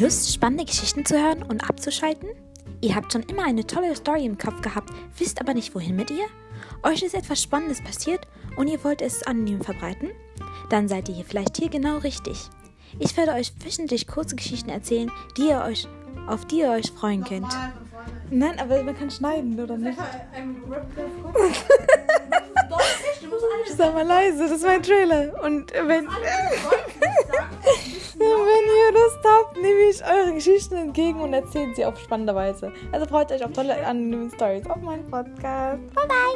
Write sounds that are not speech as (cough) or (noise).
Lust, spannende Geschichten zu hören und abzuschalten? Ihr habt schon immer eine tolle Story im Kopf gehabt, wisst aber nicht wohin mit ihr? Euch ist etwas Spannendes passiert und ihr wollt es anonym verbreiten? Dann seid ihr hier vielleicht hier genau richtig. Ich werde euch wöchentlich kurze Geschichten erzählen, die ihr euch, auf die ihr euch freuen könnt. Nochmal von vorne. Nein, aber man kann schneiden, oder nicht? (laughs) Alles Sag mal leise, das ist mein Trailer. Und wenn, ich eure Geschichten entgegen und erzähle sie auf spannende Weise. Also freut euch auf tolle anonyme Stories auf meinem Podcast. Bye bye!